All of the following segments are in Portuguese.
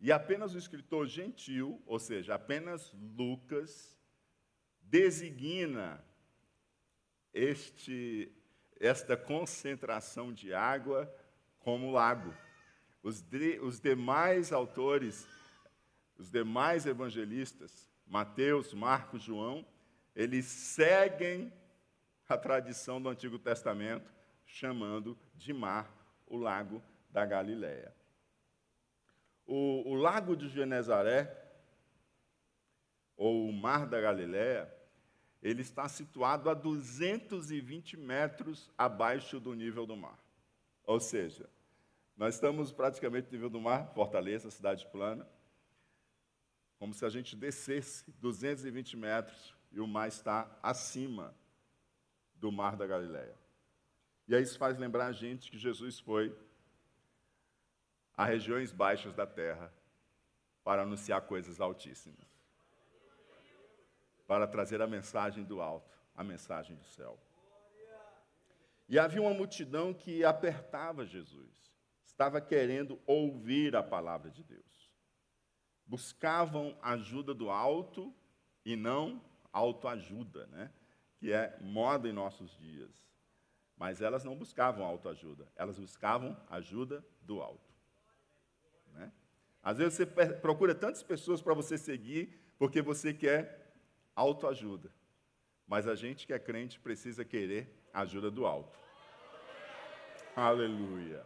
E apenas o escritor gentil, ou seja, apenas Lucas, designa este, esta concentração de água como lago. Os, de, os demais autores, os demais evangelistas, Mateus, Marcos, João, eles seguem a tradição do Antigo Testamento, chamando de mar o lago da Galileia. O, o lago de Genezaré, ou o mar da Galileia, ele está situado a 220 metros abaixo do nível do mar. Ou seja, nós estamos praticamente no nível do mar, Fortaleza, cidade plana, como se a gente descesse 220 metros e o mar está acima do mar da Galileia. E aí isso faz lembrar a gente que Jesus foi a regiões baixas da terra para anunciar coisas altíssimas. Para trazer a mensagem do alto, a mensagem do céu. E havia uma multidão que apertava Jesus estava querendo ouvir a palavra de Deus. Buscavam ajuda do alto e não autoajuda, né? que é moda em nossos dias. Mas elas não buscavam autoajuda, elas buscavam ajuda do alto. Às vezes você procura tantas pessoas para você seguir porque você quer autoajuda. Mas a gente que é crente precisa querer ajuda do alto. Aleluia.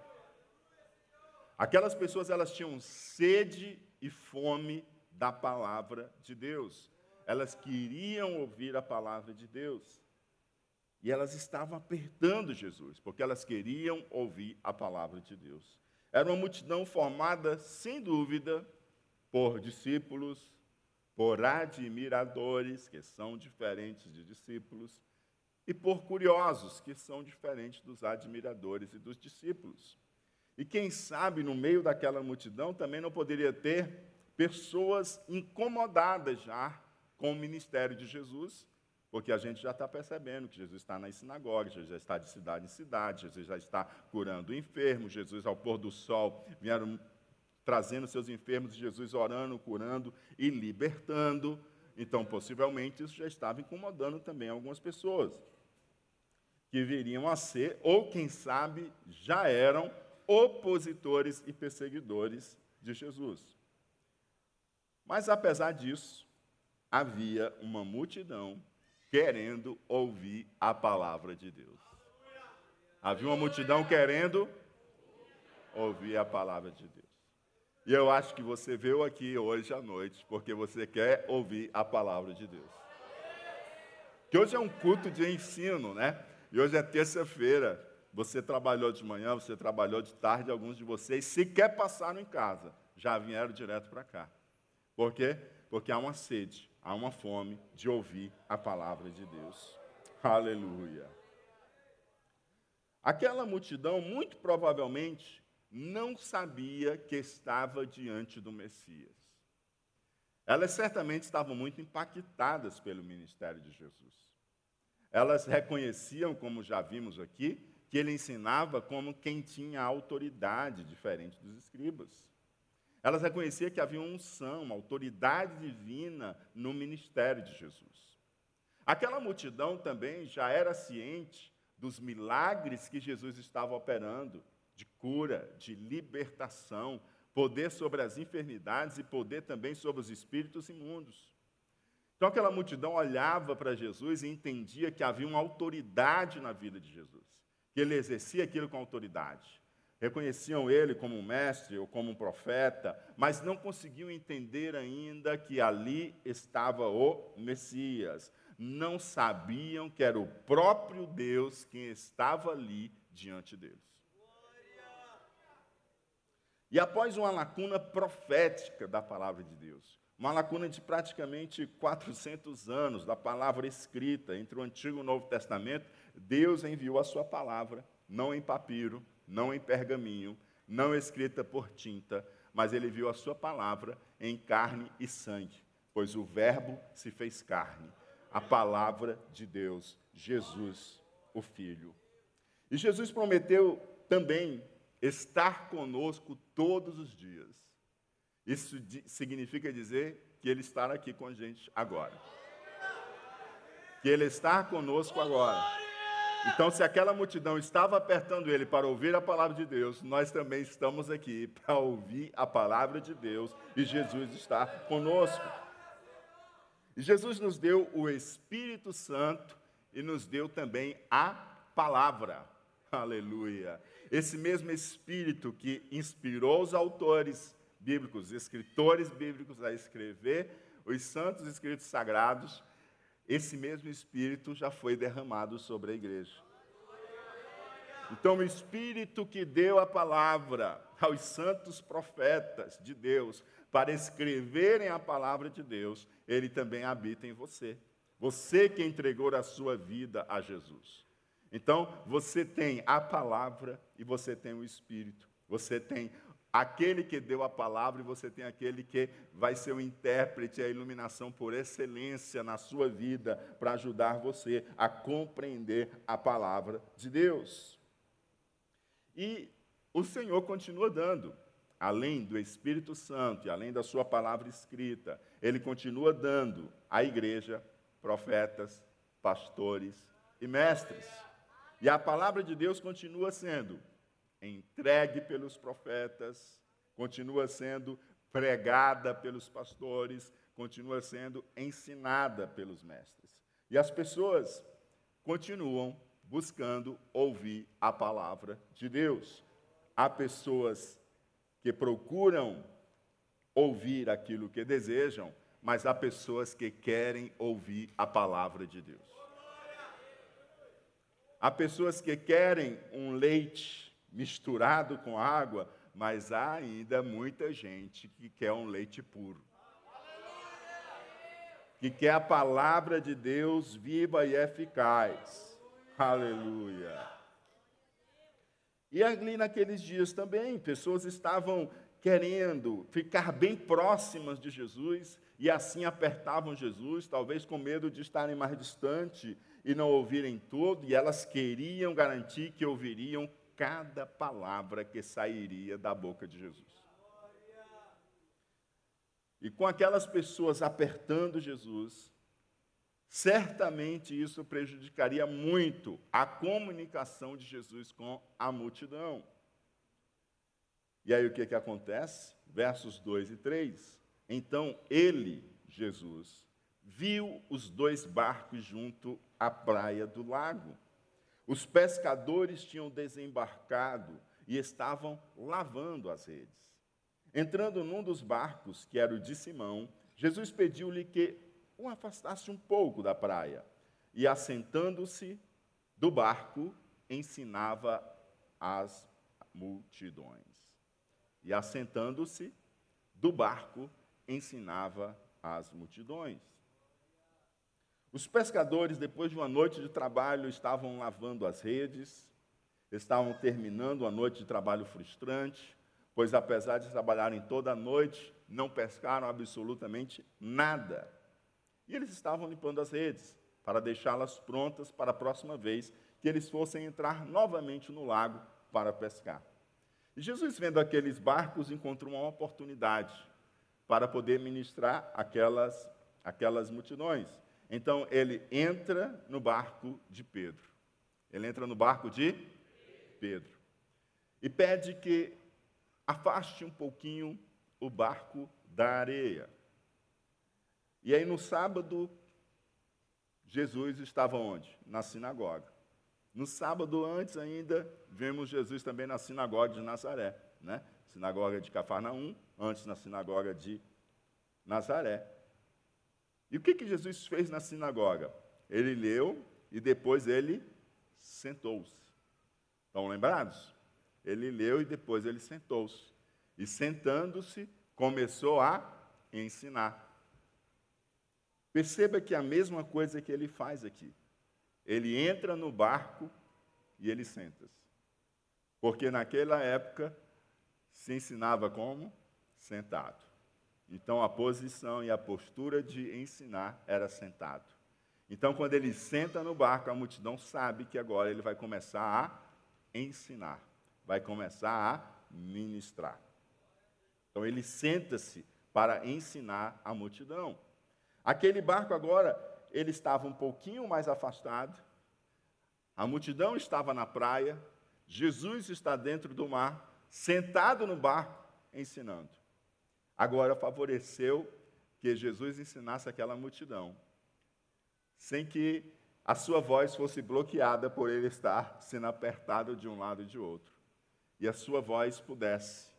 Aquelas pessoas elas tinham sede e fome da palavra de Deus. Elas queriam ouvir a palavra de Deus. E elas estavam apertando Jesus, porque elas queriam ouvir a palavra de Deus. Era uma multidão formada, sem dúvida, por discípulos, por admiradores, que são diferentes de discípulos, e por curiosos, que são diferentes dos admiradores e dos discípulos. E quem sabe, no meio daquela multidão, também não poderia ter pessoas incomodadas já com o ministério de Jesus, porque a gente já está percebendo que Jesus está nas sinagogas, Jesus já está de cidade em cidade, Jesus já está curando enfermos, Jesus, ao pôr do sol, vieram trazendo seus enfermos, Jesus orando, curando e libertando. Então, possivelmente, isso já estava incomodando também algumas pessoas, que viriam a ser, ou quem sabe, já eram opositores e perseguidores de Jesus. Mas apesar disso, havia uma multidão querendo ouvir a palavra de Deus. Havia uma multidão querendo ouvir a palavra de Deus. E eu acho que você veio aqui hoje à noite porque você quer ouvir a palavra de Deus. Que hoje é um culto de ensino, né? E hoje é terça-feira. Você trabalhou de manhã, você trabalhou de tarde, alguns de vocês sequer passaram em casa, já vieram direto para cá. Por quê? Porque há uma sede, há uma fome de ouvir a palavra de Deus. Aleluia. Aquela multidão, muito provavelmente, não sabia que estava diante do Messias. Elas certamente estavam muito impactadas pelo ministério de Jesus. Elas reconheciam, como já vimos aqui, que ele ensinava como quem tinha autoridade diferente dos escribas. Elas reconheciam que havia unção, autoridade divina no ministério de Jesus. Aquela multidão também já era ciente dos milagres que Jesus estava operando, de cura, de libertação, poder sobre as enfermidades e poder também sobre os espíritos imundos. Então aquela multidão olhava para Jesus e entendia que havia uma autoridade na vida de Jesus que ele exercia aquilo com autoridade. Reconheciam ele como um mestre ou como um profeta, mas não conseguiam entender ainda que ali estava o Messias. Não sabiam que era o próprio Deus quem estava ali diante deles. E após uma lacuna profética da palavra de Deus, uma lacuna de praticamente 400 anos da palavra escrita entre o Antigo e o Novo Testamento, Deus enviou a sua palavra, não em papiro, não em pergaminho, não escrita por tinta, mas ele enviou a sua palavra em carne e sangue, pois o Verbo se fez carne, a palavra de Deus, Jesus, o Filho. E Jesus prometeu também estar conosco todos os dias. Isso significa dizer que Ele está aqui com a gente agora. Que Ele está conosco agora. Então, se aquela multidão estava apertando ele para ouvir a palavra de Deus, nós também estamos aqui para ouvir a palavra de Deus e Jesus está conosco. E Jesus nos deu o Espírito Santo e nos deu também a palavra. Aleluia. Esse mesmo Espírito que inspirou os autores bíblicos, escritores bíblicos a escrever os santos escritos sagrados, esse mesmo Espírito já foi derramado sobre a igreja. Então, o Espírito que deu a palavra aos santos profetas de Deus para escreverem a palavra de Deus, ele também habita em você. Você que entregou a sua vida a Jesus. Então, você tem a palavra e você tem o Espírito. Você tem aquele que deu a palavra e você tem aquele que vai ser o intérprete, a iluminação por excelência na sua vida para ajudar você a compreender a palavra de Deus. E o Senhor continua dando, além do Espírito Santo e além da sua palavra escrita, ele continua dando à igreja profetas, pastores e mestres. E a palavra de Deus continua sendo entregue pelos profetas, continua sendo pregada pelos pastores, continua sendo ensinada pelos mestres. E as pessoas continuam buscando ouvir a palavra de Deus. Há pessoas que procuram ouvir aquilo que desejam, mas há pessoas que querem ouvir a palavra de Deus. Há pessoas que querem um leite misturado com água, mas há ainda muita gente que quer um leite puro. Que quer a palavra de Deus viva e eficaz. Aleluia. E ali naqueles dias também, pessoas estavam querendo ficar bem próximas de Jesus e assim apertavam Jesus, talvez com medo de estarem mais distante e não ouvirem tudo, e elas queriam garantir que ouviriam cada palavra que sairia da boca de Jesus. E com aquelas pessoas apertando Jesus, certamente isso prejudicaria muito a comunicação de Jesus com a multidão. E aí o que, que acontece? Versos 2 e 3. Então ele, Jesus, viu os dois barcos junto à praia do lago os pescadores tinham desembarcado e estavam lavando as redes. Entrando num dos barcos, que era o de Simão, Jesus pediu-lhe que o afastasse um pouco da praia. E assentando-se do barco, ensinava as multidões. E assentando-se do barco, ensinava as multidões. Os pescadores, depois de uma noite de trabalho, estavam lavando as redes, estavam terminando uma noite de trabalho frustrante, pois apesar de trabalharem toda a noite, não pescaram absolutamente nada. E eles estavam limpando as redes para deixá-las prontas para a próxima vez que eles fossem entrar novamente no lago para pescar. E Jesus, vendo aqueles barcos, encontrou uma oportunidade para poder ministrar aquelas, aquelas multidões. Então ele entra no barco de Pedro. Ele entra no barco de Pedro. E pede que afaste um pouquinho o barco da areia. E aí no sábado, Jesus estava onde? Na sinagoga. No sábado antes ainda, vemos Jesus também na sinagoga de Nazaré, né? Sinagoga de Cafarnaum, antes na sinagoga de Nazaré. E o que, que Jesus fez na sinagoga? Ele leu e depois ele sentou-se. Estão lembrados? Ele leu e depois ele sentou-se. E sentando-se, começou a ensinar. Perceba que é a mesma coisa que ele faz aqui. Ele entra no barco e ele senta-se. Porque naquela época se ensinava como? Sentado. Então a posição e a postura de ensinar era sentado. Então, quando ele senta no barco, a multidão sabe que agora ele vai começar a ensinar, vai começar a ministrar. Então, ele senta-se para ensinar a multidão. Aquele barco agora, ele estava um pouquinho mais afastado, a multidão estava na praia, Jesus está dentro do mar, sentado no barco, ensinando. Agora favoreceu que Jesus ensinasse aquela multidão, sem que a sua voz fosse bloqueada por ele estar sendo apertado de um lado e de outro, e a sua voz pudesse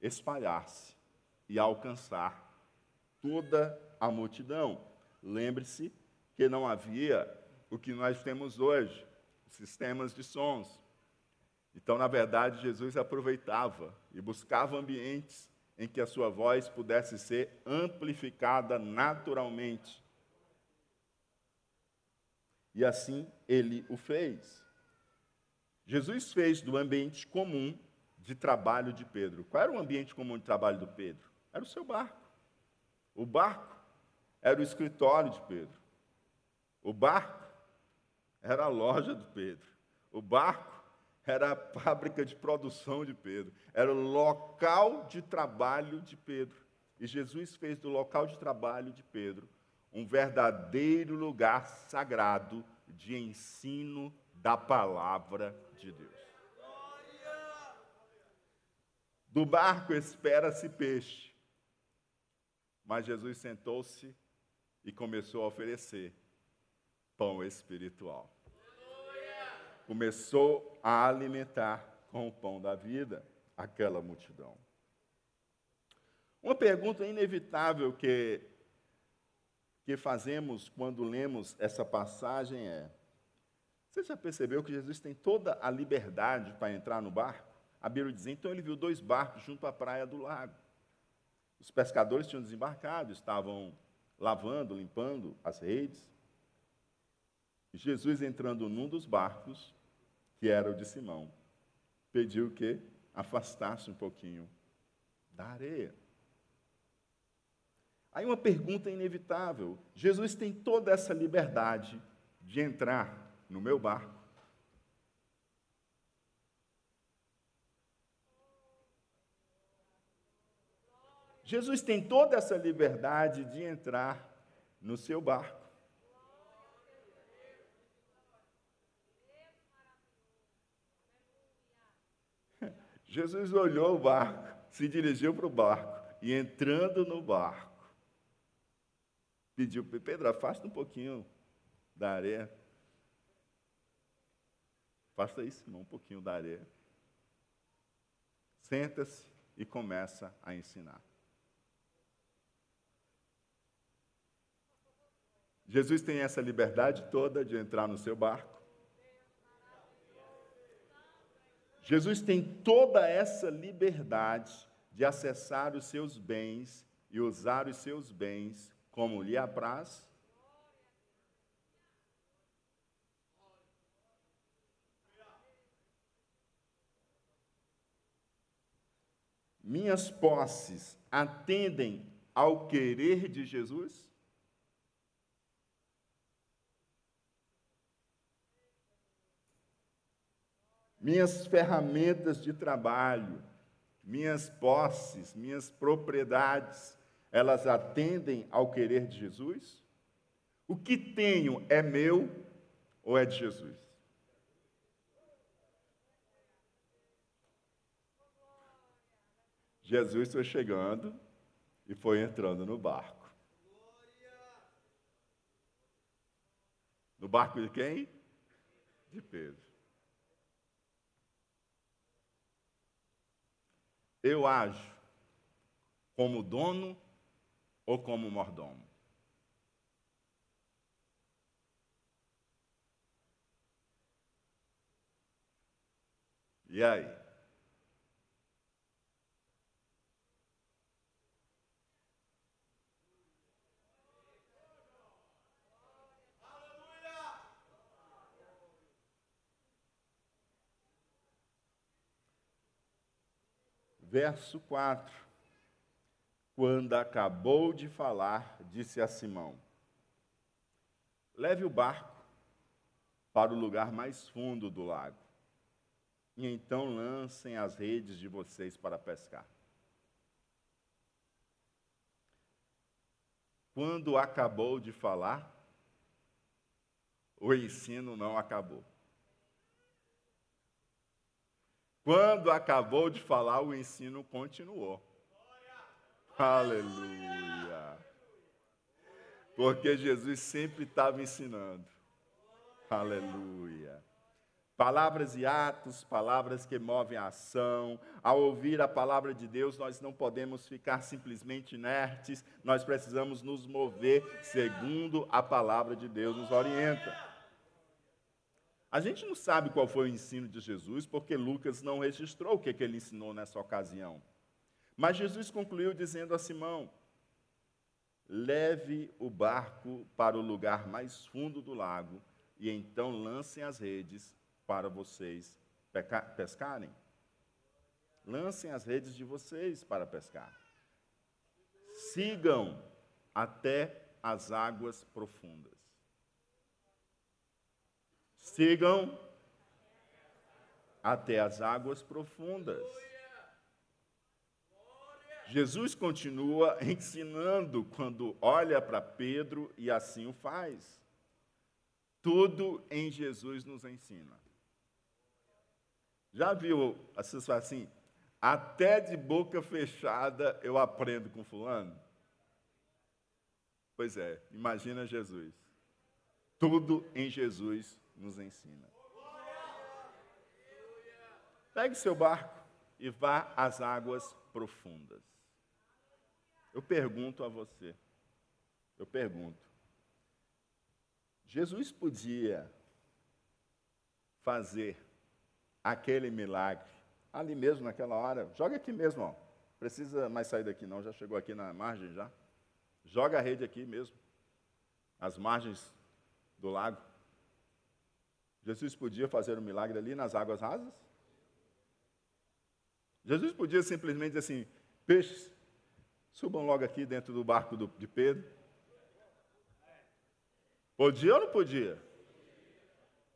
espalhar-se e alcançar toda a multidão. Lembre-se que não havia o que nós temos hoje, sistemas de sons. Então, na verdade, Jesus aproveitava e buscava ambientes em que a sua voz pudesse ser amplificada naturalmente. E assim ele o fez. Jesus fez do ambiente comum de trabalho de Pedro. Qual era o ambiente comum de trabalho do Pedro? Era o seu barco. O barco era o escritório de Pedro. O barco era a loja de Pedro. O barco era a fábrica de produção de Pedro. Era o local de trabalho de Pedro. E Jesus fez do local de trabalho de Pedro um verdadeiro lugar sagrado de ensino da palavra de Deus. Do barco espera-se peixe. Mas Jesus sentou-se e começou a oferecer pão espiritual. Começou a alimentar com o pão da vida aquela multidão. Uma pergunta inevitável que, que fazemos quando lemos essa passagem é: você já percebeu que Jesus tem toda a liberdade para entrar no barco? A Bíblia diz: então ele viu dois barcos junto à praia do lago. Os pescadores tinham desembarcado, estavam lavando, limpando as redes. Jesus, entrando num dos barcos, que era o de Simão, pediu que afastasse um pouquinho da areia. Aí uma pergunta inevitável: Jesus tem toda essa liberdade de entrar no meu barco? Jesus tem toda essa liberdade de entrar no seu barco. Jesus olhou o barco, se dirigiu para o barco e entrando no barco, pediu Pedro, afasta um pouquinho da areia. Afasta isso, irmão, um pouquinho da areia. Senta-se e começa a ensinar. Jesus tem essa liberdade toda de entrar no seu barco. Jesus tem toda essa liberdade de acessar os seus bens e usar os seus bens como lhe apraz. Minhas posses atendem ao querer de Jesus? Minhas ferramentas de trabalho, minhas posses, minhas propriedades, elas atendem ao querer de Jesus? O que tenho é meu ou é de Jesus? Jesus foi chegando e foi entrando no barco. No barco de quem? De Pedro. Eu ajo como dono ou como mordomo? E aí? verso 4. Quando acabou de falar, disse a Simão: Leve o barco para o lugar mais fundo do lago, e então lancem as redes de vocês para pescar. Quando acabou de falar, o ensino não acabou. Quando acabou de falar, o ensino continuou. Aleluia. Porque Jesus sempre estava ensinando. Aleluia. Palavras e atos, palavras que movem a ação. Ao ouvir a palavra de Deus, nós não podemos ficar simplesmente inertes, nós precisamos nos mover segundo a palavra de Deus nos orienta. A gente não sabe qual foi o ensino de Jesus, porque Lucas não registrou o que, que ele ensinou nessa ocasião. Mas Jesus concluiu dizendo a Simão: leve o barco para o lugar mais fundo do lago, e então lancem as redes para vocês pescarem. Lancem as redes de vocês para pescar. Sigam até as águas profundas. Sigam até as águas profundas. Jesus continua ensinando quando olha para Pedro e assim o faz. Tudo em Jesus nos ensina. Já viu, falam assim, até de boca fechada eu aprendo com fulano? Pois é, imagina Jesus. Tudo em Jesus nos ensina. Pegue seu barco e vá às águas profundas. Eu pergunto a você, eu pergunto, Jesus podia fazer aquele milagre, ali mesmo naquela hora, joga aqui mesmo, ó. Precisa mais sair daqui não, já chegou aqui na margem já. Joga a rede aqui mesmo, as margens do lago. Jesus podia fazer um milagre ali nas águas rasas? Jesus podia simplesmente dizer assim: peixes, subam logo aqui dentro do barco do, de Pedro. Podia ou não podia?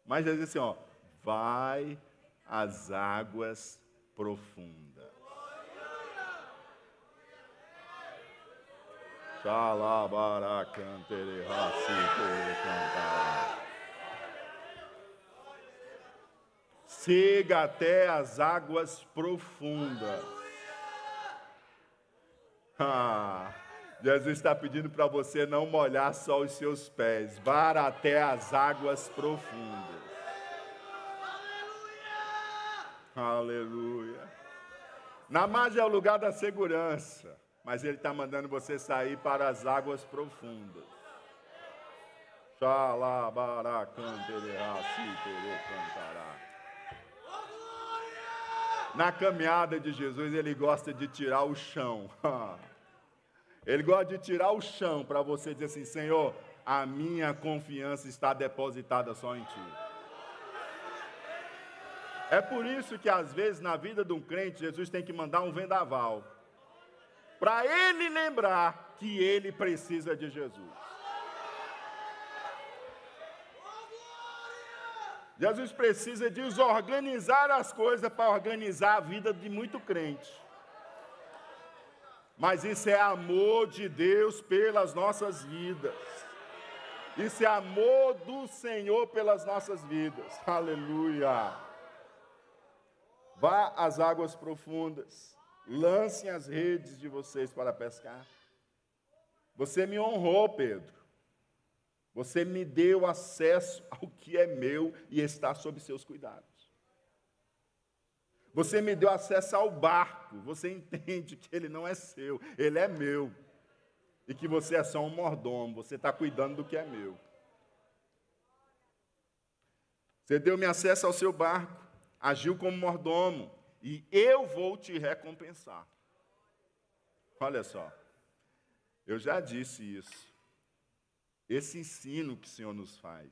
Mas Jesus disse assim: ó, vai as águas profundas. Siga até as águas profundas. Ah, Jesus está pedindo para você não molhar só os seus pés, vá até as águas profundas. Aleluia. Na margem é o lugar da segurança, mas Ele está mandando você sair para as águas profundas. Na caminhada de Jesus, Ele gosta de tirar o chão. Ele gosta de tirar o chão para você dizer assim: Senhor, a minha confiança está depositada só em Ti. É por isso que às vezes na vida de um crente, Jesus tem que mandar um vendaval. Para ele lembrar que ele precisa de Jesus. Jesus precisa desorganizar as coisas para organizar a vida de muito crente. Mas isso é amor de Deus pelas nossas vidas. Isso é amor do Senhor pelas nossas vidas. Aleluia. Vá às águas profundas, lancem as redes de vocês para pescar. Você me honrou, Pedro. Você me deu acesso ao que é meu e está sob seus cuidados. Você me deu acesso ao barco. Você entende que ele não é seu, ele é meu. E que você é só um mordomo, você está cuidando do que é meu. Você deu-me acesso ao seu barco agiu como mordomo, e eu vou te recompensar. Olha só, eu já disse isso. Esse ensino que o Senhor nos faz,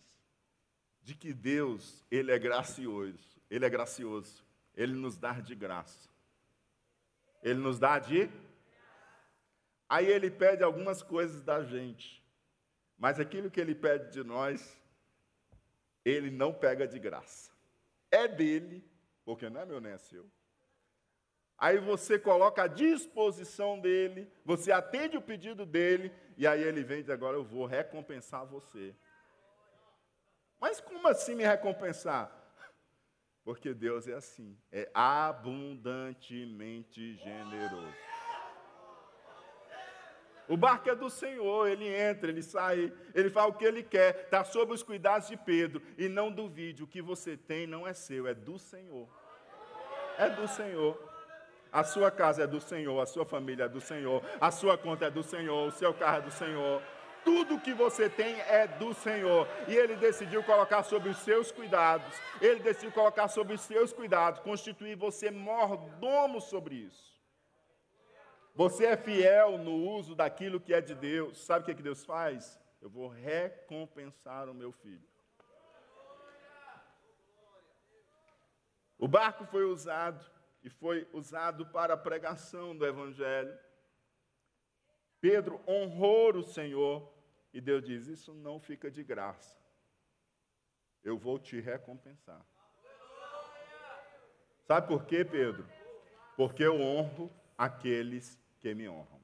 de que Deus, Ele é gracioso, Ele é gracioso, Ele nos dá de graça. Ele nos dá de. Aí Ele pede algumas coisas da gente, mas aquilo que Ele pede de nós, Ele não pega de graça é dele, porque não é meu nem é seu. Aí você coloca à disposição dele, você atende o pedido dele, e aí ele vem e diz: agora eu vou recompensar você. Mas como assim me recompensar? Porque Deus é assim, é abundantemente generoso. O barco é do Senhor, ele entra, ele sai, ele faz o que ele quer, está sob os cuidados de Pedro. E não duvide, o que você tem não é seu, é do Senhor. É do Senhor. A sua casa é do Senhor, a sua família é do Senhor, a sua conta é do Senhor, o seu carro é do Senhor. Tudo que você tem é do Senhor. E ele decidiu colocar sob os seus cuidados. Ele decidiu colocar sob os seus cuidados, constituir você mordomo sobre isso. Você é fiel no uso daquilo que é de Deus. Sabe o que, é que Deus faz? Eu vou recompensar o meu filho. O barco foi usado e foi usado para a pregação do Evangelho. Pedro honrou o Senhor e Deus diz: Isso não fica de graça. Eu vou te recompensar. Sabe por quê, Pedro? Porque eu honro aqueles que me honram.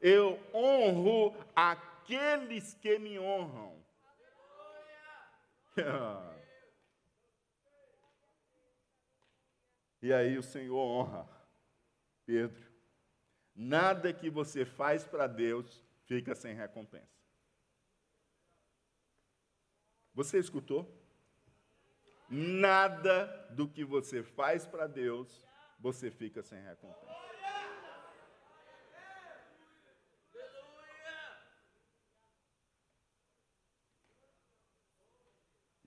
Eu honro aqueles que me honram. e aí o Senhor honra Pedro. Nada que você faz para Deus fica sem recompensa. Você escutou? Nada do que você faz para Deus, você fica sem recompensa.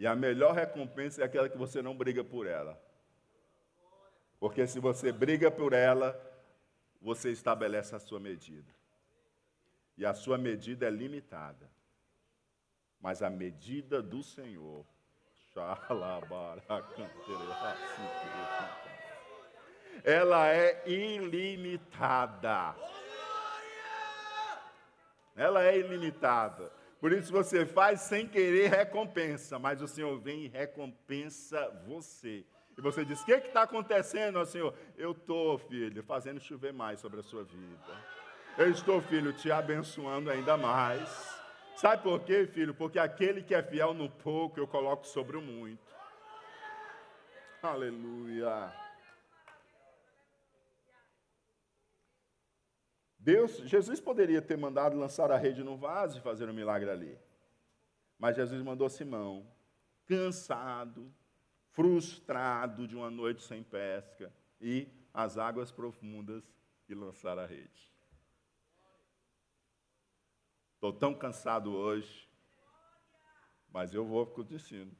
E a melhor recompensa é aquela que você não briga por ela. Porque se você briga por ela, você estabelece a sua medida. E a sua medida é limitada. Mas a medida do Senhor ela é ilimitada. Ela é ilimitada. Por isso você faz sem querer recompensa, mas o Senhor vem e recompensa você. E você diz: O que está acontecendo, Senhor? Eu estou, filho, fazendo chover mais sobre a sua vida. Eu estou, filho, te abençoando ainda mais. Sabe por quê, filho? Porque aquele que é fiel no pouco, eu coloco sobre o muito. Aleluia. Deus, Jesus poderia ter mandado lançar a rede no vaso e fazer um milagre ali. Mas Jesus mandou Simão, cansado, frustrado de uma noite sem pesca, e as águas profundas e lançar a rede. Estou tão cansado hoje, mas eu vou com o destino.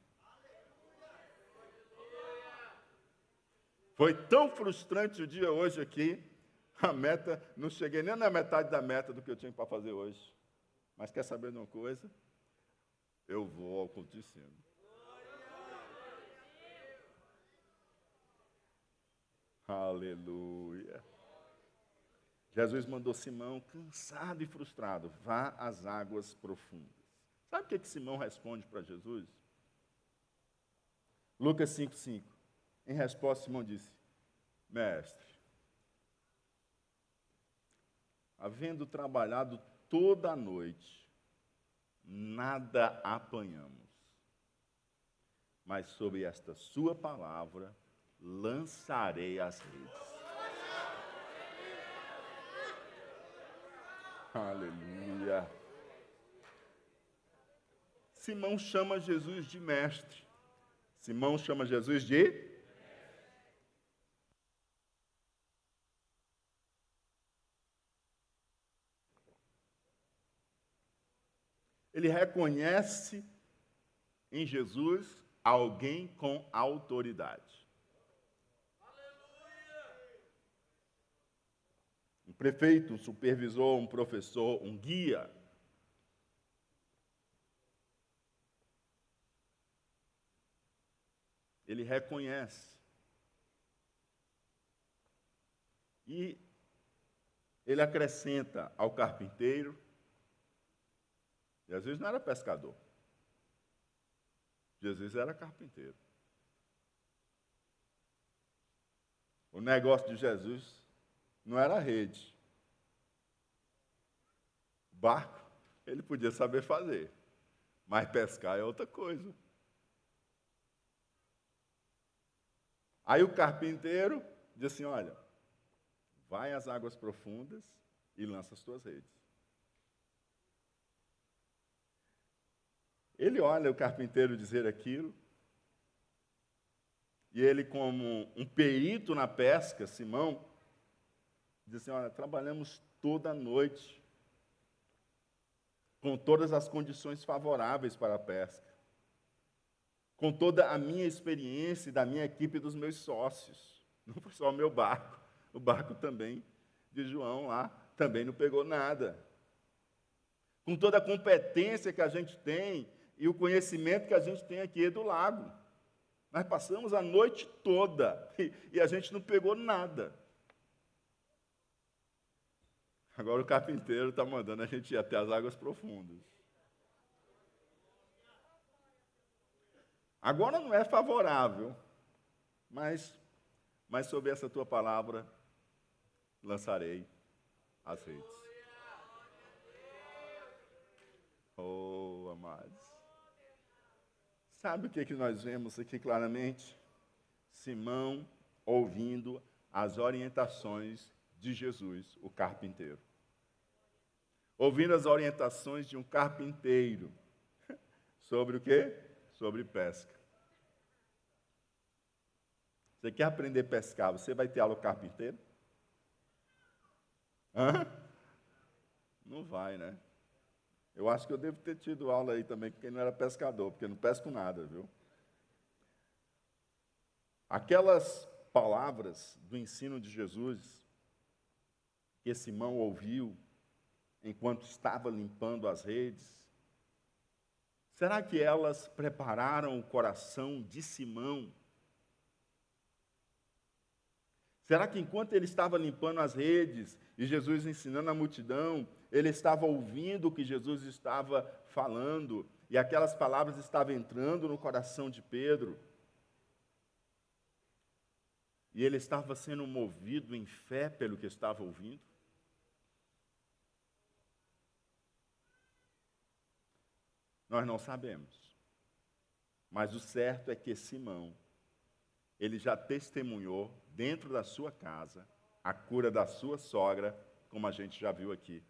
Foi tão frustrante o dia hoje aqui, a meta, não cheguei nem na metade da meta do que eu tinha para fazer hoje. Mas quer saber de uma coisa? Eu vou ao culto Aleluia. Jesus mandou Simão, cansado e frustrado, vá às águas profundas. Sabe o que, que Simão responde para Jesus? Lucas 5,5. Em resposta, Simão disse: Mestre, havendo trabalhado toda a noite, nada apanhamos. Mas sob esta sua palavra lançarei as redes. Aleluia. Simão chama Jesus de mestre. Simão chama Jesus de Ele reconhece em Jesus alguém com autoridade. um prefeito, um supervisor, um professor, um guia. Ele reconhece. E ele acrescenta ao carpinteiro, e às vezes não era pescador. Jesus era carpinteiro. O negócio de Jesus não era rede. Barco, ele podia saber fazer, mas pescar é outra coisa. Aí o carpinteiro diz assim: Olha, vai às águas profundas e lança as tuas redes. Ele olha o carpinteiro dizer aquilo, e ele, como um perito na pesca, Simão, diz assim: Olha, trabalhamos toda a noite, com todas as condições favoráveis para a pesca, com toda a minha experiência da minha equipe e dos meus sócios. Não foi só o meu barco, o barco também de João lá também não pegou nada. Com toda a competência que a gente tem e o conhecimento que a gente tem aqui do lago. Nós passamos a noite toda e, a gente não pegou nada. Agora o carpinteiro está mandando a gente ir até as águas profundas. Agora não é favorável, mas, mas sob essa tua palavra lançarei as redes. Oh, amados. Sabe o que, que nós vemos aqui claramente? Simão ouvindo as orientações de Jesus, o carpinteiro. Ouvindo as orientações de um carpinteiro. Sobre o quê? Sobre pesca. Você quer aprender a pescar? Você vai ter aula carpinteiro? Hã? Não vai, né? Eu acho que eu devo ter tido aula aí também com quem não era pescador, porque não pesco nada, viu? Aquelas palavras do ensino de Jesus que Simão ouviu enquanto estava limpando as redes, será que elas prepararam o coração de Simão? Será que enquanto ele estava limpando as redes e Jesus ensinando a multidão, ele estava ouvindo o que Jesus estava falando, e aquelas palavras estavam entrando no coração de Pedro. E ele estava sendo movido em fé pelo que estava ouvindo. Nós não sabemos. Mas o certo é que Simão, ele já testemunhou dentro da sua casa a cura da sua sogra, como a gente já viu aqui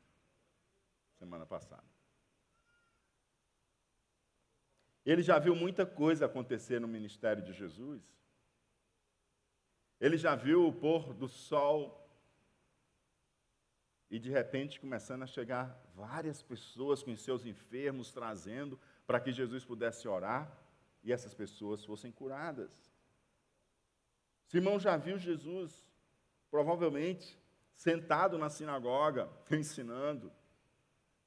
semana passada. Ele já viu muita coisa acontecer no ministério de Jesus. Ele já viu o pôr do sol e de repente começando a chegar várias pessoas com seus enfermos trazendo para que Jesus pudesse orar e essas pessoas fossem curadas. Simão já viu Jesus, provavelmente, sentado na sinagoga, ensinando.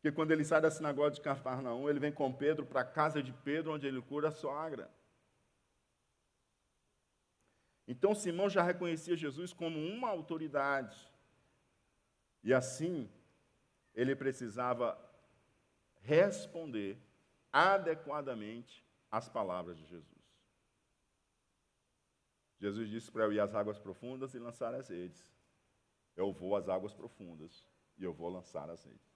Porque quando ele sai da sinagoga de Cafarnaum, ele vem com Pedro para a casa de Pedro, onde ele cura a sogra. Então Simão já reconhecia Jesus como uma autoridade. E assim, ele precisava responder adequadamente às palavras de Jesus. Jesus disse para eu ir às águas profundas e lançar as redes. Eu vou às águas profundas e eu vou lançar as redes.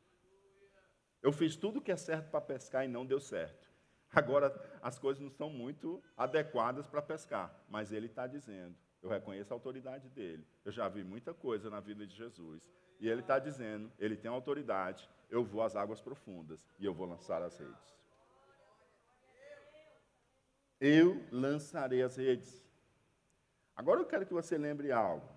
Eu fiz tudo o que é certo para pescar e não deu certo. Agora, as coisas não estão muito adequadas para pescar, mas ele está dizendo: eu reconheço a autoridade dele. Eu já vi muita coisa na vida de Jesus. E ele está dizendo: ele tem autoridade, eu vou às águas profundas e eu vou lançar as redes. Eu lançarei as redes. Agora eu quero que você lembre algo.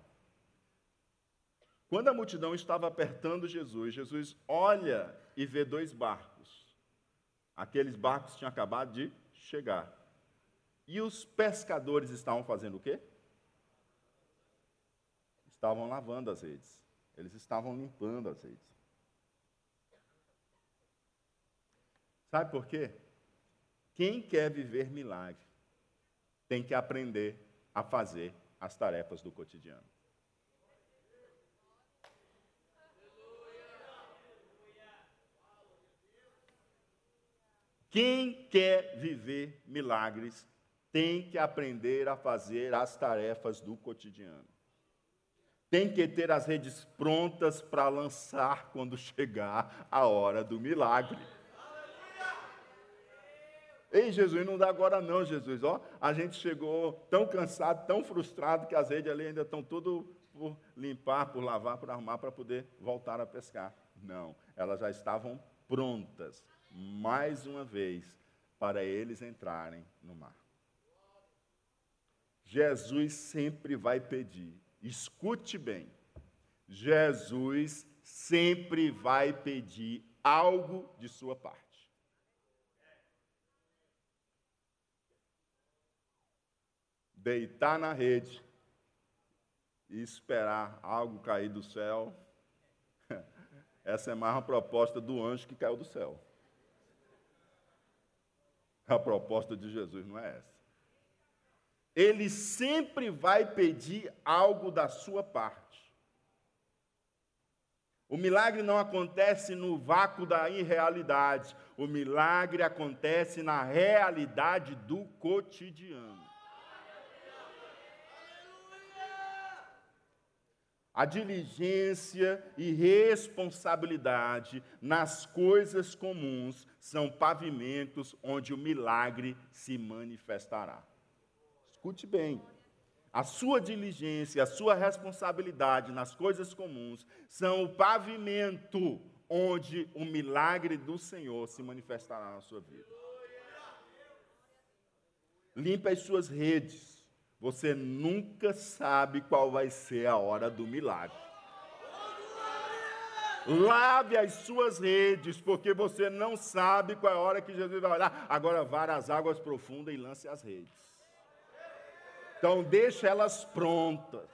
Quando a multidão estava apertando Jesus, Jesus olha e vê dois barcos. Aqueles barcos tinham acabado de chegar. E os pescadores estavam fazendo o quê? Estavam lavando as redes. Eles estavam limpando as redes. Sabe por quê? Quem quer viver milagre tem que aprender a fazer as tarefas do cotidiano. Quem quer viver milagres tem que aprender a fazer as tarefas do cotidiano. Tem que ter as redes prontas para lançar quando chegar a hora do milagre. Ei, Jesus, não dá agora não, Jesus. Ó, a gente chegou tão cansado, tão frustrado, que as redes ali ainda estão tudo por limpar, por lavar, por arrumar, para poder voltar a pescar. Não, elas já estavam prontas, mais uma vez, para eles entrarem no mar. Jesus sempre vai pedir, escute bem, Jesus sempre vai pedir algo de sua parte. deitar na rede e esperar algo cair do céu, essa é mais uma proposta do anjo que caiu do céu. A proposta de Jesus não é essa. Ele sempre vai pedir algo da sua parte. O milagre não acontece no vácuo da irrealidade. O milagre acontece na realidade do cotidiano. A diligência e responsabilidade nas coisas comuns são pavimentos onde o milagre se manifestará. Escute bem. A sua diligência, a sua responsabilidade nas coisas comuns são o pavimento onde o milagre do Senhor se manifestará na sua vida. Limpe as suas redes você nunca sabe qual vai ser a hora do milagre. Lave as suas redes, porque você não sabe qual é a hora que Jesus vai olhar. Agora vara as águas profundas e lance as redes. Então deixe elas prontas.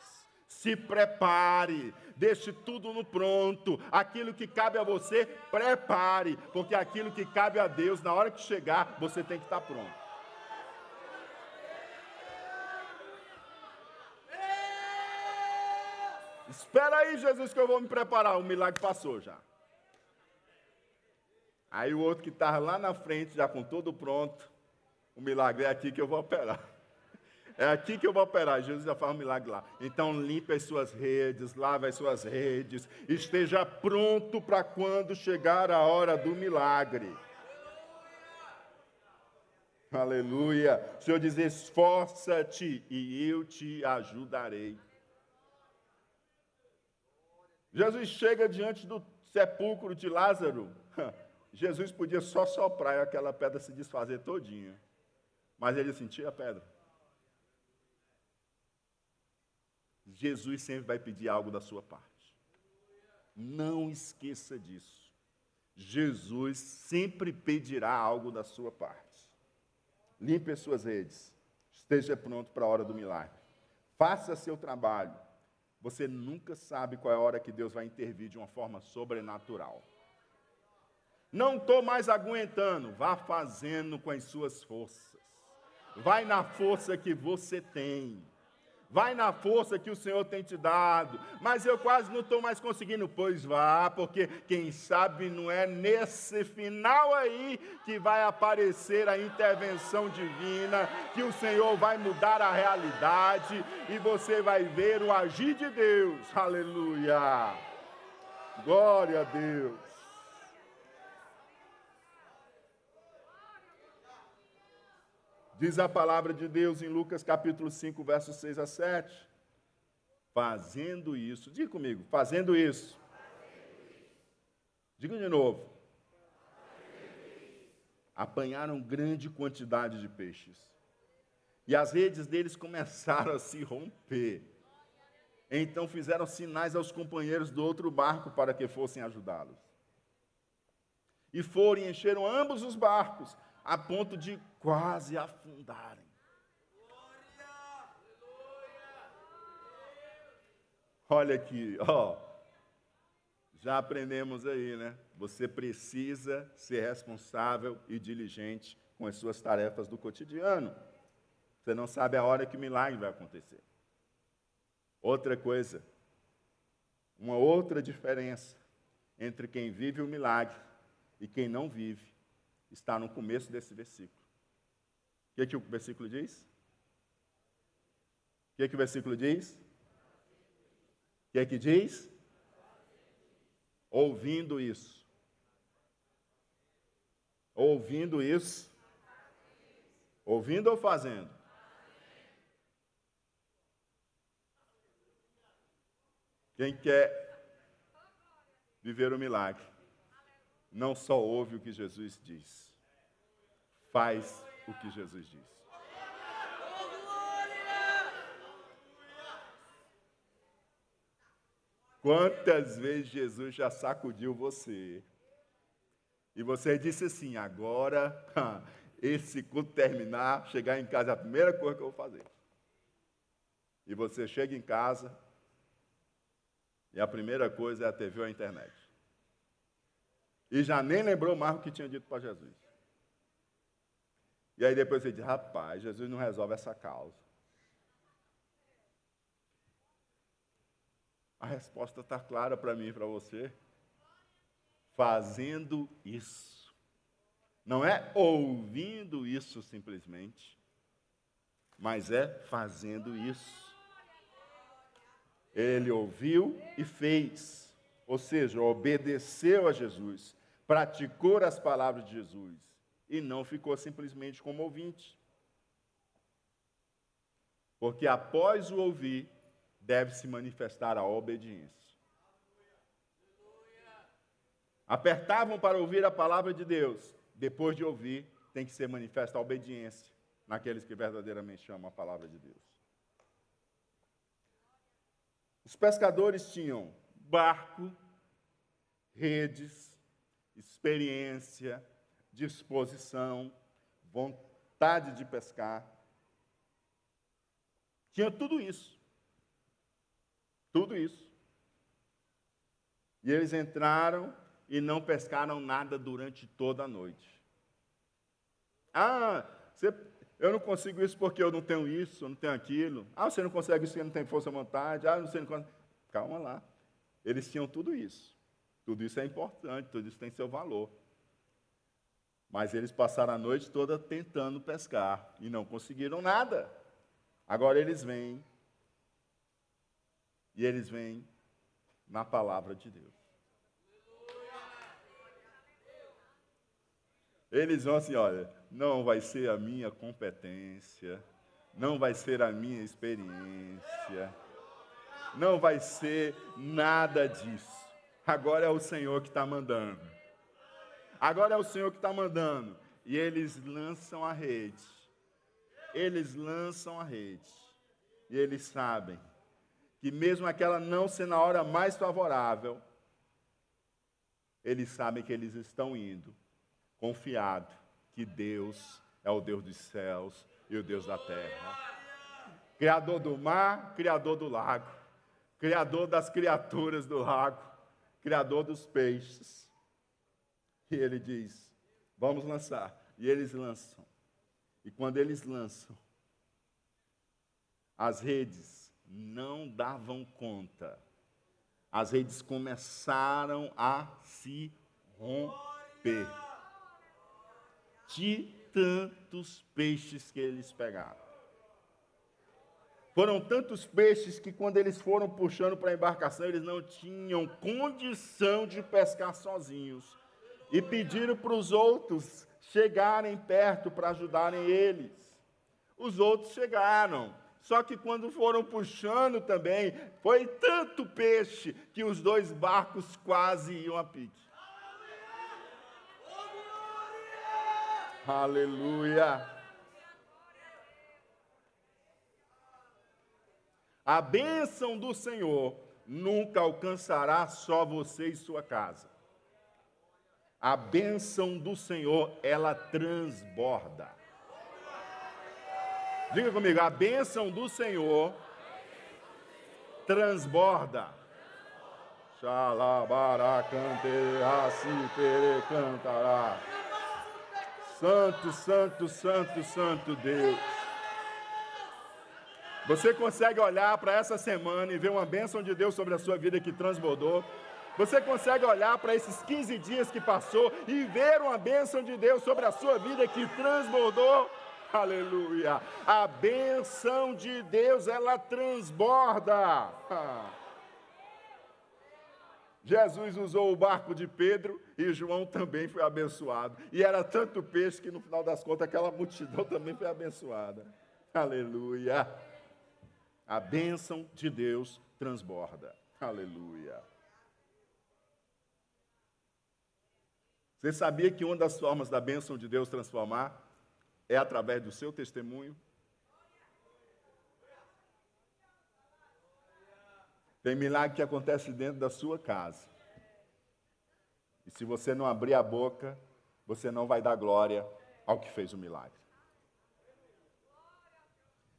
Se prepare, deixe tudo no pronto. Aquilo que cabe a você, prepare, porque aquilo que cabe a Deus, na hora que chegar, você tem que estar pronto. Espera aí, Jesus, que eu vou me preparar. O milagre passou já. Aí o outro que estava lá na frente, já com tudo pronto, o milagre é aqui que eu vou operar. É aqui que eu vou operar. Jesus já faz um milagre lá. Então limpe as suas redes, lave as suas redes, esteja pronto para quando chegar a hora do milagre. Aleluia. O Senhor diz: esforça-te e eu te ajudarei. Jesus chega diante do sepulcro de Lázaro. Jesus podia só soprar e aquela pedra se desfazer todinha. Mas ele sentia a pedra. Jesus sempre vai pedir algo da sua parte. Não esqueça disso. Jesus sempre pedirá algo da sua parte. Limpe as suas redes. Esteja pronto para a hora do milagre. Faça seu trabalho você nunca sabe qual é a hora que Deus vai intervir de uma forma sobrenatural. Não estou mais aguentando, vá fazendo com as suas forças. Vai na força que você tem. Vai na força que o Senhor tem te dado. Mas eu quase não estou mais conseguindo. Pois vá, porque quem sabe não é nesse final aí que vai aparecer a intervenção divina, que o Senhor vai mudar a realidade e você vai ver o agir de Deus. Aleluia. Glória a Deus. Diz a palavra de Deus em Lucas capítulo 5, versos 6 a 7. Fazendo isso, diga comigo, fazendo isso. Diga de novo. Apanharam grande quantidade de peixes. E as redes deles começaram a se romper. Então fizeram sinais aos companheiros do outro barco para que fossem ajudá-los. E foram e encheram ambos os barcos, a ponto de quase afundarem. Olha aqui, ó. Já aprendemos aí, né? Você precisa ser responsável e diligente com as suas tarefas do cotidiano. Você não sabe a hora que o milagre vai acontecer. Outra coisa, uma outra diferença entre quem vive o milagre e quem não vive está no começo desse versículo. O que, é que o versículo diz? O que, é que o versículo diz? O que é que diz? Ouvindo isso. Ouvindo isso. Ouvindo ou fazendo? Quem quer viver o milagre, não só ouve o que Jesus diz, faz o que Jesus diz. Quantas vezes Jesus já sacudiu você? E você disse assim: agora, esse culto terminar, chegar em casa, a primeira coisa que eu vou fazer. E você chega em casa, e a primeira coisa é a TV ou a internet. E já nem lembrou mais o que tinha dito para Jesus. E aí depois você diz: rapaz, Jesus não resolve essa causa. A resposta está clara para mim e para você. Fazendo isso. Não é ouvindo isso simplesmente, mas é fazendo isso. Ele ouviu e fez, ou seja, obedeceu a Jesus, praticou as palavras de Jesus e não ficou simplesmente como ouvinte. Porque após o ouvir, deve se manifestar a obediência. Apertavam para ouvir a palavra de Deus. Depois de ouvir, tem que ser manifesta a obediência naqueles que verdadeiramente chamam a palavra de Deus. Os pescadores tinham barco, redes, experiência, disposição, vontade de pescar. Tinha tudo isso. Tudo isso. E eles entraram e não pescaram nada durante toda a noite. Ah, você, eu não consigo isso porque eu não tenho isso, eu não tenho aquilo. Ah, você não consegue isso porque não tem força de vontade. Ah, você não consegue. Calma lá. Eles tinham tudo isso. Tudo isso é importante, tudo isso tem seu valor. Mas eles passaram a noite toda tentando pescar e não conseguiram nada. Agora eles vêm e eles vêm na palavra de Deus. Eles vão assim: olha, não vai ser a minha competência, não vai ser a minha experiência, não vai ser nada disso. Agora é o Senhor que está mandando. Agora é o Senhor que está mandando. E eles lançam a rede. Eles lançam a rede. E eles sabem que mesmo aquela não sendo a hora mais favorável, eles sabem que eles estão indo, confiado que Deus é o Deus dos céus e o Deus da terra. Criador do mar, criador do lago, criador das criaturas do lago, criador dos peixes. E ele diz: Vamos lançar. E eles lançam. E quando eles lançam, as redes não davam conta. As redes começaram a se romper. De tantos peixes que eles pegaram. Foram tantos peixes que, quando eles foram puxando para a embarcação, eles não tinham condição de pescar sozinhos. E pediram para os outros chegarem perto para ajudarem eles. Os outros chegaram, só que quando foram puxando também, foi tanto peixe que os dois barcos quase iam a pique. Aleluia! A bênção do Senhor nunca alcançará só você e sua casa. A bênção do Senhor, ela transborda. Diga comigo, a bênção do Senhor transborda. cantará. Santo, santo, santo, santo Deus. Você consegue olhar para essa semana e ver uma bênção de Deus sobre a sua vida que transbordou? Você consegue olhar para esses 15 dias que passou e ver uma bênção de Deus sobre a sua vida que transbordou? Aleluia! A bênção de Deus, ela transborda. Jesus usou o barco de Pedro e João também foi abençoado. E era tanto peixe que no final das contas aquela multidão também foi abençoada. Aleluia! A bênção de Deus transborda. Aleluia! Você sabia que uma das formas da bênção de Deus transformar é através do seu testemunho? Tem milagre que acontece dentro da sua casa. E se você não abrir a boca, você não vai dar glória ao que fez o milagre.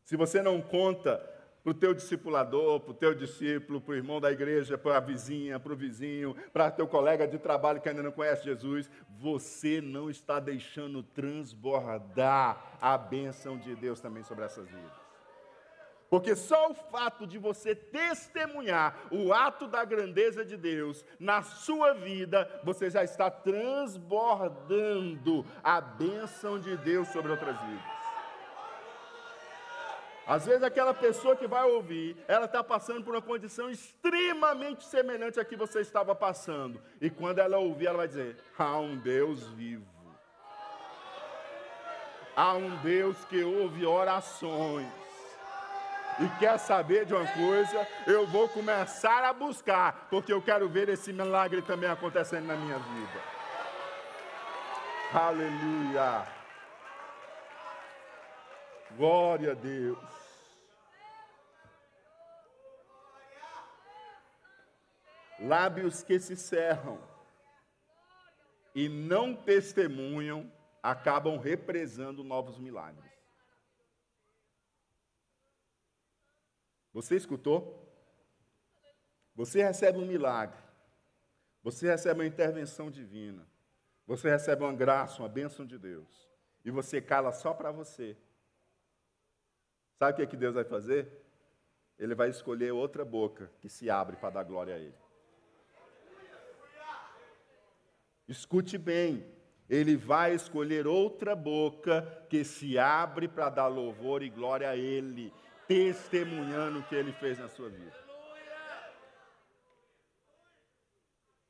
Se você não conta para o teu discipulador, para o teu discípulo, para o irmão da igreja, para a vizinha, para o vizinho, para teu colega de trabalho que ainda não conhece Jesus, você não está deixando transbordar a bênção de Deus também sobre essas vidas. Porque só o fato de você testemunhar o ato da grandeza de Deus na sua vida, você já está transbordando a bênção de Deus sobre outras vidas. Às vezes aquela pessoa que vai ouvir, ela está passando por uma condição extremamente semelhante à que você estava passando. E quando ela ouvir, ela vai dizer: há um Deus vivo. Há um Deus que ouve orações e quer saber de uma coisa, eu vou começar a buscar, porque eu quero ver esse milagre também acontecendo na minha vida. Aleluia. Glória a Deus. Lábios que se cerram e não testemunham acabam represando novos milagres. Você escutou? Você recebe um milagre. Você recebe uma intervenção divina. Você recebe uma graça, uma bênção de Deus. E você cala só para você. Sabe o que, é que Deus vai fazer? Ele vai escolher outra boca que se abre para dar glória a Ele. Escute bem, Ele vai escolher outra boca que se abre para dar louvor e glória a Ele testemunhando o que ele fez na sua vida.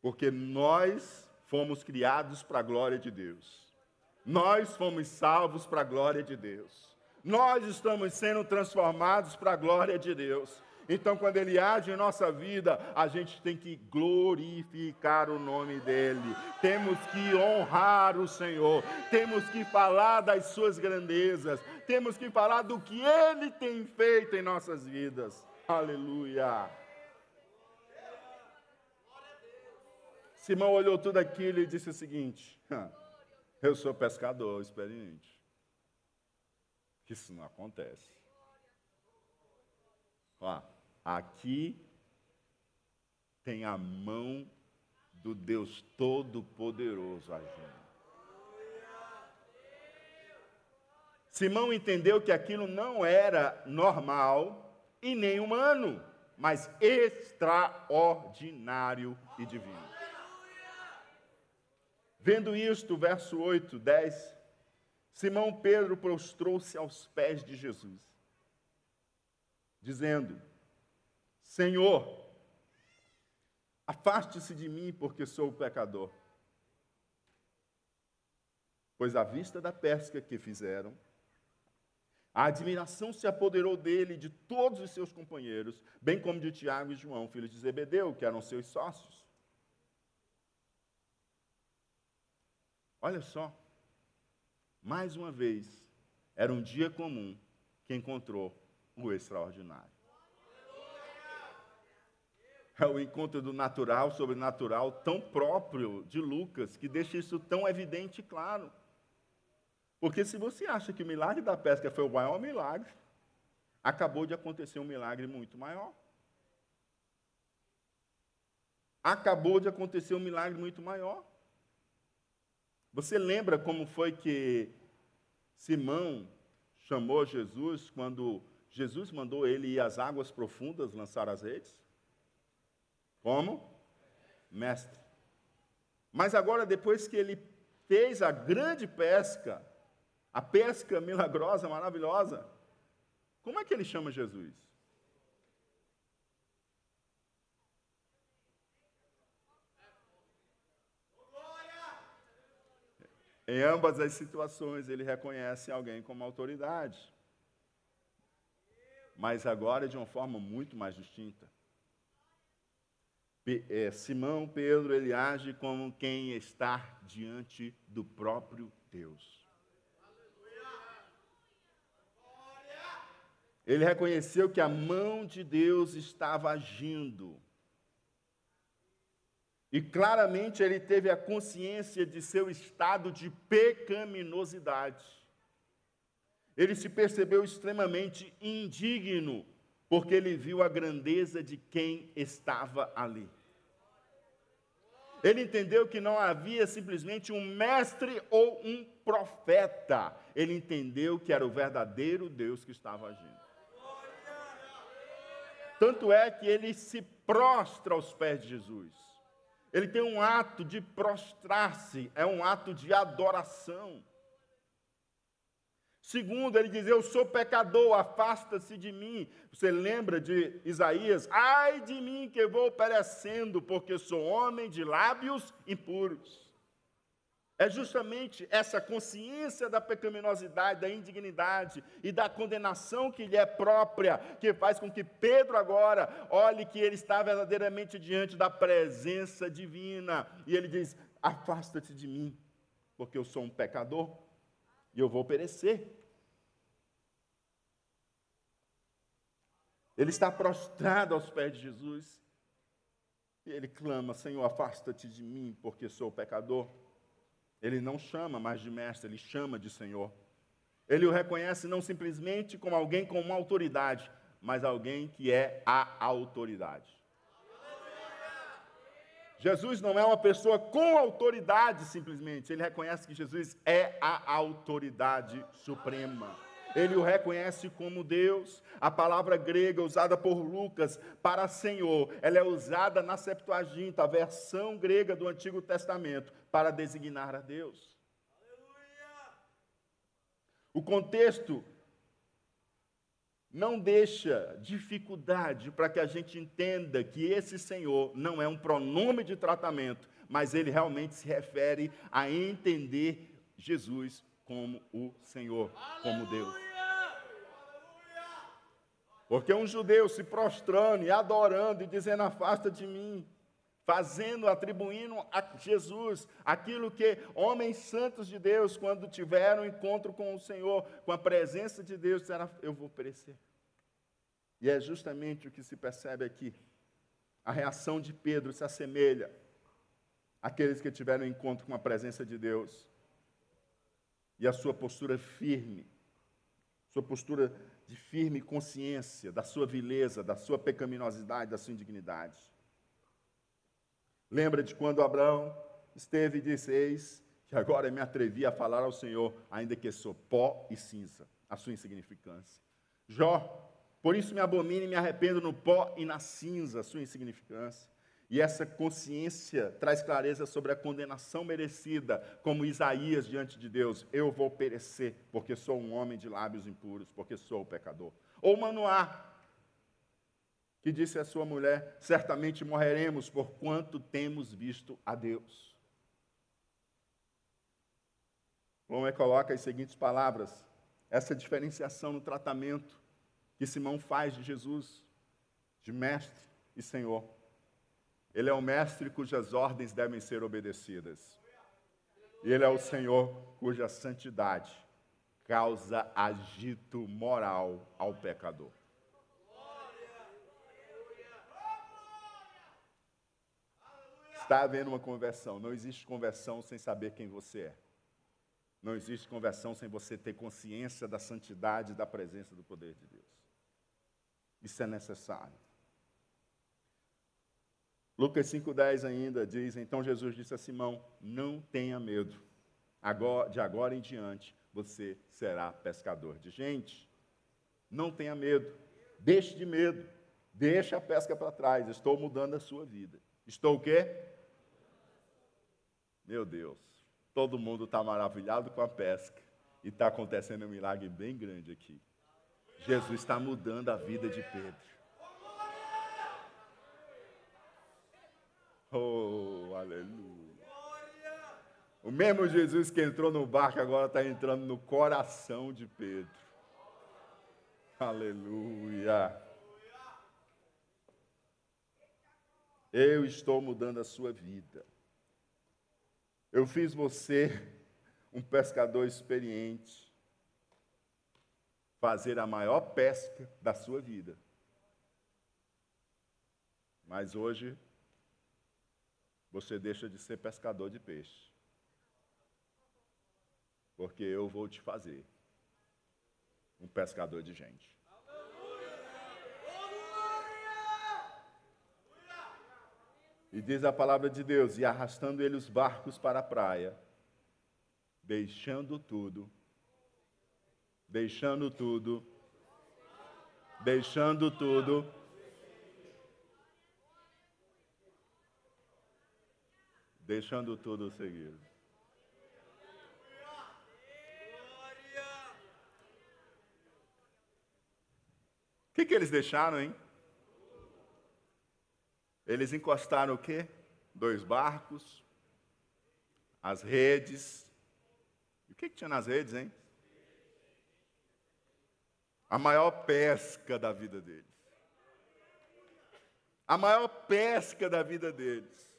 Porque nós fomos criados para a glória de Deus. Nós fomos salvos para a glória de Deus. Nós estamos sendo transformados para a glória de Deus. Então, quando Ele age em nossa vida, a gente tem que glorificar o nome dEle, temos que honrar o Senhor, temos que falar das Suas grandezas, temos que falar do que Ele tem feito em nossas vidas. Aleluia. Simão olhou tudo aquilo e disse o seguinte: Eu sou pescador experiente. Isso não acontece. Ó, aqui tem a mão do Deus Todo-Poderoso agindo. Simão entendeu que aquilo não era normal e nem humano, mas extraordinário e divino. Vendo isto, verso 8, 10, Simão Pedro prostrou-se aos pés de Jesus dizendo: Senhor, afaste-se de mim, porque sou pecador. Pois à vista da pesca que fizeram, a admiração se apoderou dele e de todos os seus companheiros, bem como de Tiago e João, filhos de Zebedeu, que eram seus sócios. Olha só, mais uma vez, era um dia comum que encontrou o extraordinário. É o encontro do natural, sobrenatural, tão próprio de Lucas, que deixa isso tão evidente e claro. Porque se você acha que o milagre da pesca foi o maior milagre, acabou de acontecer um milagre muito maior. Acabou de acontecer um milagre muito maior. Você lembra como foi que Simão chamou Jesus quando Jesus mandou ele ir às águas profundas lançar as redes? Como? mestre. Mas agora, depois que ele fez a grande pesca, a pesca milagrosa, maravilhosa, como é que ele chama Jesus? Em ambas as situações, ele reconhece alguém como autoridade. Mas agora de uma forma muito mais distinta. É, Simão Pedro, ele age como quem está diante do próprio Deus. Ele reconheceu que a mão de Deus estava agindo. E claramente ele teve a consciência de seu estado de pecaminosidade. Ele se percebeu extremamente indigno, porque ele viu a grandeza de quem estava ali. Ele entendeu que não havia simplesmente um mestre ou um profeta. Ele entendeu que era o verdadeiro Deus que estava agindo. Tanto é que ele se prostra aos pés de Jesus. Ele tem um ato de prostrar-se, é um ato de adoração. Segundo, ele diz: Eu sou pecador, afasta-se de mim. Você lembra de Isaías? Ai de mim que vou perecendo, porque sou homem de lábios impuros. É justamente essa consciência da pecaminosidade, da indignidade e da condenação que lhe é própria, que faz com que Pedro agora olhe que ele está verdadeiramente diante da presença divina. E ele diz: Afasta-te de mim, porque eu sou um pecador e eu vou perecer. Ele está prostrado aos pés de Jesus e ele clama: Senhor, afasta-te de mim, porque sou pecador. Ele não chama mais de mestre, ele chama de Senhor. Ele o reconhece não simplesmente como alguém com uma autoridade, mas alguém que é a autoridade. Jesus não é uma pessoa com autoridade simplesmente, ele reconhece que Jesus é a autoridade suprema ele o reconhece como Deus. A palavra grega usada por Lucas para Senhor, ela é usada na Septuaginta, a versão grega do Antigo Testamento, para designar a Deus. O contexto não deixa dificuldade para que a gente entenda que esse Senhor não é um pronome de tratamento, mas ele realmente se refere a entender Jesus como o Senhor, como Deus. Porque um judeu se prostrando e adorando e dizendo: Afasta de mim, fazendo, atribuindo a Jesus aquilo que homens santos de Deus, quando tiveram encontro com o Senhor, com a presença de Deus, disseram: Eu vou perecer. E é justamente o que se percebe aqui. A reação de Pedro se assemelha àqueles que tiveram encontro com a presença de Deus e a sua postura firme, sua postura de firme consciência da sua vileza, da sua pecaminosidade, da sua indignidade. Lembra de quando Abraão esteve e disse: Eis que agora me atrevi a falar ao Senhor, ainda que sou pó e cinza, a sua insignificância. Jó, por isso me abomino e me arrependo no pó e na cinza, a sua insignificância. E essa consciência traz clareza sobre a condenação merecida, como Isaías diante de Deus: eu vou perecer, porque sou um homem de lábios impuros, porque sou pecador. Ou Manoá, que disse à sua mulher: certamente morreremos, por quanto temos visto a Deus. Lomé coloca as seguintes palavras: essa diferenciação no tratamento que Simão faz de Jesus, de mestre e Senhor. Ele é o mestre cujas ordens devem ser obedecidas. Ele é o Senhor cuja santidade causa agito moral ao pecador. Está havendo uma conversão. Não existe conversão sem saber quem você é. Não existe conversão sem você ter consciência da santidade e da presença do poder de Deus. Isso é necessário. Lucas 5,10 ainda diz: Então Jesus disse a Simão: Não tenha medo, agora, de agora em diante você será pescador de gente. Não tenha medo, deixe de medo, deixe a pesca para trás, estou mudando a sua vida. Estou o quê? Meu Deus, todo mundo está maravilhado com a pesca e está acontecendo um milagre bem grande aqui. Jesus está mudando a vida de Pedro. Oh, aleluia. O mesmo Jesus que entrou no barco agora está entrando no coração de Pedro. Aleluia. Eu estou mudando a sua vida. Eu fiz você um pescador experiente. Fazer a maior pesca da sua vida. Mas hoje, você deixa de ser pescador de peixe. Porque eu vou te fazer um pescador de gente. E diz a palavra de Deus: e arrastando ele os barcos para a praia, deixando tudo, deixando tudo, deixando tudo. Deixando tudo seguir. O que, que eles deixaram, hein? Eles encostaram o quê? Dois barcos, as redes. O que, que tinha nas redes, hein? A maior pesca da vida deles. A maior pesca da vida deles.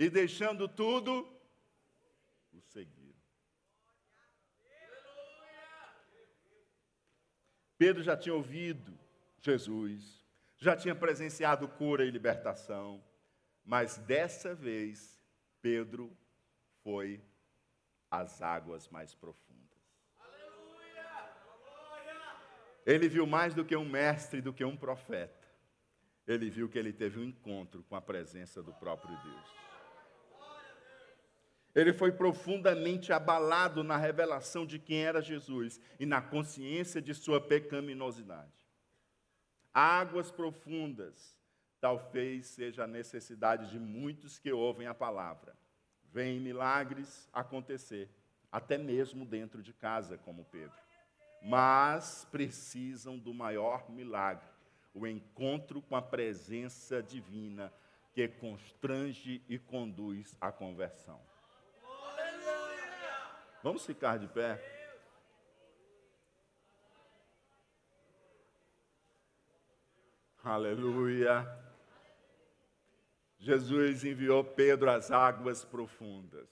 E deixando tudo, o seguiram. Pedro já tinha ouvido Jesus já tinha presenciado cura e libertação, mas dessa vez Pedro foi às águas mais profundas. Ele viu mais do que um mestre, do que um profeta. Ele viu que ele teve um encontro com a presença do próprio Deus. Ele foi profundamente abalado na revelação de quem era Jesus e na consciência de sua pecaminosidade águas profundas, talvez seja a necessidade de muitos que ouvem a palavra. Vêm milagres acontecer, até mesmo dentro de casa, como Pedro. Mas precisam do maior milagre, o encontro com a presença divina que constrange e conduz à conversão. Vamos ficar de pé? Aleluia. Jesus enviou Pedro às águas profundas.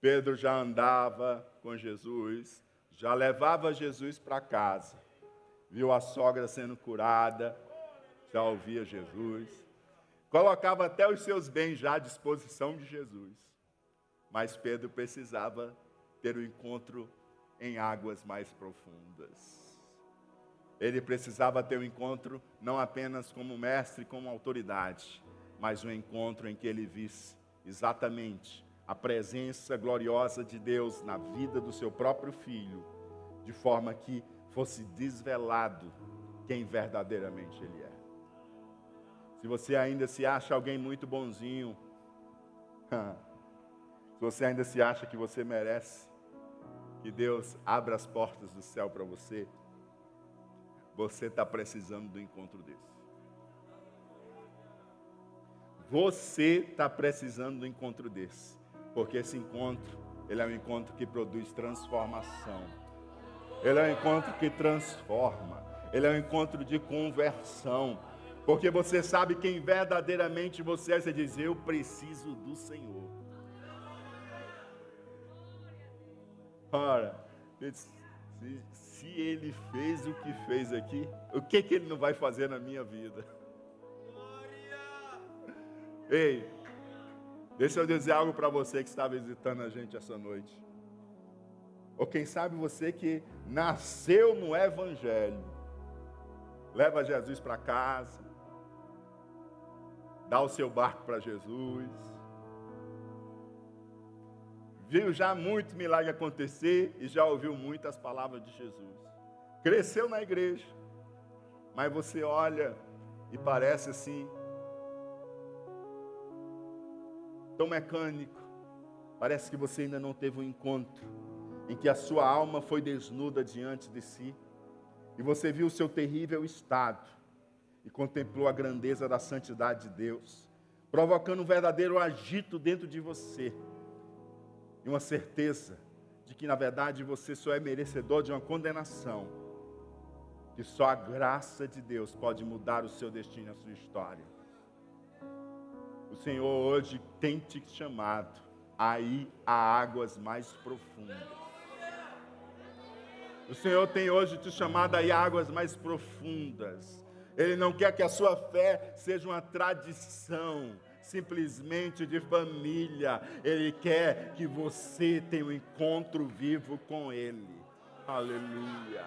Pedro já andava com Jesus, já levava Jesus para casa. Viu a sogra sendo curada, já ouvia Jesus. Colocava até os seus bens já à disposição de Jesus. Mas Pedro precisava ter o um encontro em águas mais profundas. Ele precisava ter um encontro não apenas como mestre, como autoridade, mas um encontro em que ele visse exatamente a presença gloriosa de Deus na vida do seu próprio filho, de forma que fosse desvelado quem verdadeiramente ele é. Se você ainda se acha alguém muito bonzinho, se você ainda se acha que você merece, que Deus abra as portas do céu para você, você está precisando do encontro desse. Você está precisando do encontro desse. Porque esse encontro, ele é um encontro que produz transformação. Ele é um encontro que transforma. Ele é um encontro de conversão. Porque você sabe quem verdadeiramente você é. Você diz, eu preciso do Senhor. Ora, se ele fez o que fez aqui, o que, que ele não vai fazer na minha vida? Ei, deixa eu dizer algo para você que está visitando a gente essa noite. Ou quem sabe você que nasceu no Evangelho, leva Jesus para casa, dá o seu barco para Jesus, viu já muito milagre acontecer e já ouviu muitas palavras de Jesus. Cresceu na igreja, mas você olha e parece assim, tão mecânico. Parece que você ainda não teve um encontro em que a sua alma foi desnuda diante de si e você viu o seu terrível estado e contemplou a grandeza da santidade de Deus, provocando um verdadeiro agito dentro de você e uma certeza de que na verdade você só é merecedor de uma condenação, que só a graça de Deus pode mudar o seu destino, a sua história. O Senhor hoje tem te chamado aí a águas mais profundas. O Senhor tem hoje te chamado aí a águas mais profundas. Ele não quer que a sua fé seja uma tradição, simplesmente de família. Ele quer que você tenha um encontro vivo com Ele. Aleluia.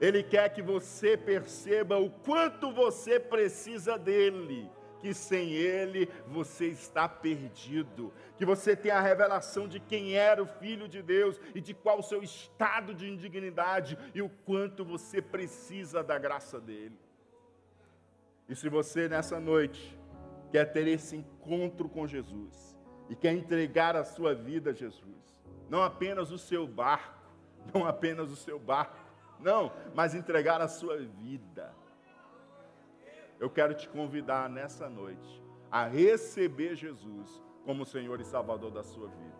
Ele quer que você perceba o quanto você precisa dele que sem Ele você está perdido, que você tem a revelação de quem era o Filho de Deus e de qual o seu estado de indignidade e o quanto você precisa da graça dEle. E se você nessa noite quer ter esse encontro com Jesus e quer entregar a sua vida a Jesus, não apenas o seu barco, não apenas o seu barco, não, mas entregar a sua vida eu quero te convidar nessa noite a receber Jesus como Senhor e Salvador da sua vida.